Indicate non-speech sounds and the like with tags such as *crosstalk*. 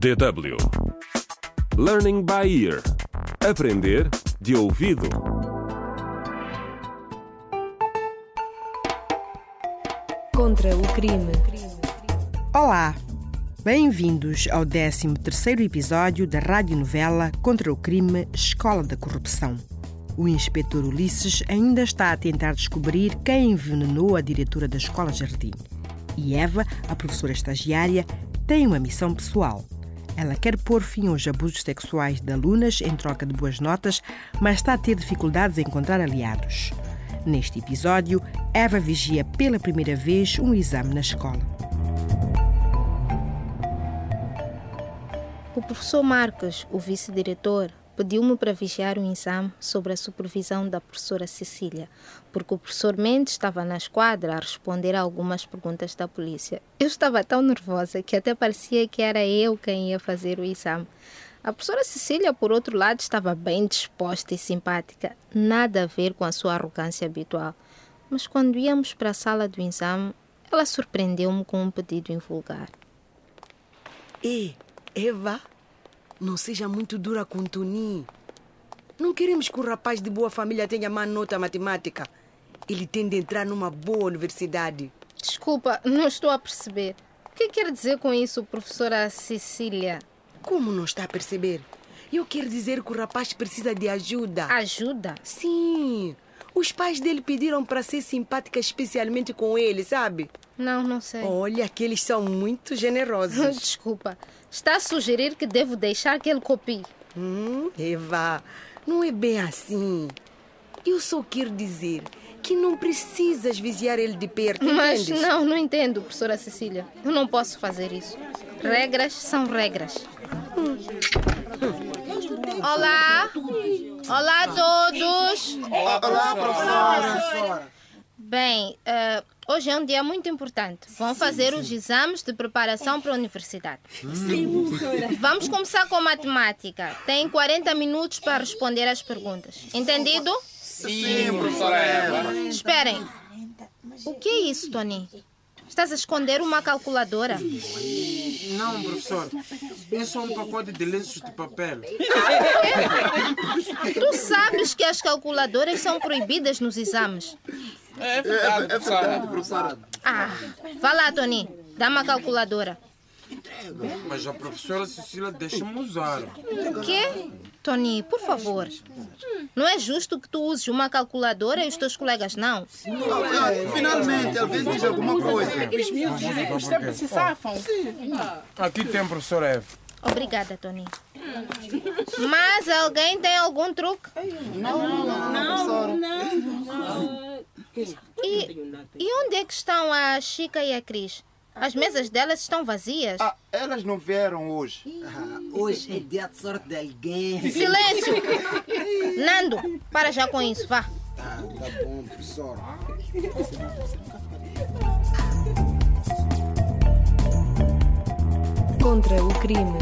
DW Learning by Ear Aprender de ouvido. Contra o crime. Olá! Bem-vindos ao 13º episódio da radionovela Contra o crime Escola da Corrupção. O inspetor Ulisses ainda está a tentar descobrir quem envenenou a diretora da Escola Jardim. E Eva, a professora estagiária, tem uma missão pessoal. Ela quer pôr fim aos abusos sexuais de alunas em troca de boas notas, mas está a ter dificuldades em encontrar aliados. Neste episódio, Eva vigia pela primeira vez um exame na escola. O professor Marcos, o vice-diretor, pediu-me para vigiar um exame sobre a supervisão da professora Cecília, porque o professor Mendes estava na esquadra a responder a algumas perguntas da polícia. Eu estava tão nervosa que até parecia que era eu quem ia fazer o exame. A professora Cecília, por outro lado, estava bem disposta e simpática, nada a ver com a sua arrogância habitual. Mas quando íamos para a sala do exame, ela surpreendeu-me com um pedido invulgar. Ei, Eva, não seja muito dura com Toninho. Não queremos que o rapaz de boa família tenha má nota matemática. Ele tem de entrar numa boa universidade. Desculpa, não estou a perceber. O que quer dizer com isso, professora Cecília? Como não está a perceber? Eu quero dizer que o rapaz precisa de ajuda. Ajuda? Sim. Os pais dele pediram para ser simpática especialmente com ele, sabe? Não, não sei. Olha que eles são muito *laughs* generosos. Desculpa. Está a sugerir que devo deixar que ele copie. Hum, Eva, não é bem assim. Eu só quero dizer que não precisas vigiar ele de perto, Mas entendes? não, não entendo, professora Cecília. Eu não posso fazer isso. Regras são regras. Olá! Olá a todos! Olá, professora. Bem, eh, hoje é um dia muito importante. Vão fazer os exames de preparação para a universidade. Vamos começar com matemática. Tem 40 minutos para responder às perguntas. Entendido? Sim, professora Eva. Esperem. O que é isso, Tony? Estás a esconder uma calculadora? Não, professor. É só um pacote de lenços de papel. *laughs* Tu sabes que as calculadoras são proibidas nos exames. É verdade, professora. Ah, vá lá, Tony. Dá uma calculadora. Mas a professora Cecília deixa-me usar. O quê? Tony, por favor. Não é justo que tu uses uma calculadora e os teus colegas não. Finalmente, alguém diz alguma coisa. Os miúdos sempre se safam. Aqui tem, professora Eva. Obrigada, Tony. Mas alguém tem algum truque? E, e onde é que estão a Chica e a Cris? As mesas delas estão vazias. Ah, elas não vieram hoje. Hoje é dia de sorte de alguém. Silêncio! *laughs* Nando, para já com isso, vá. Ah, tá bom, professora. Contra o crime.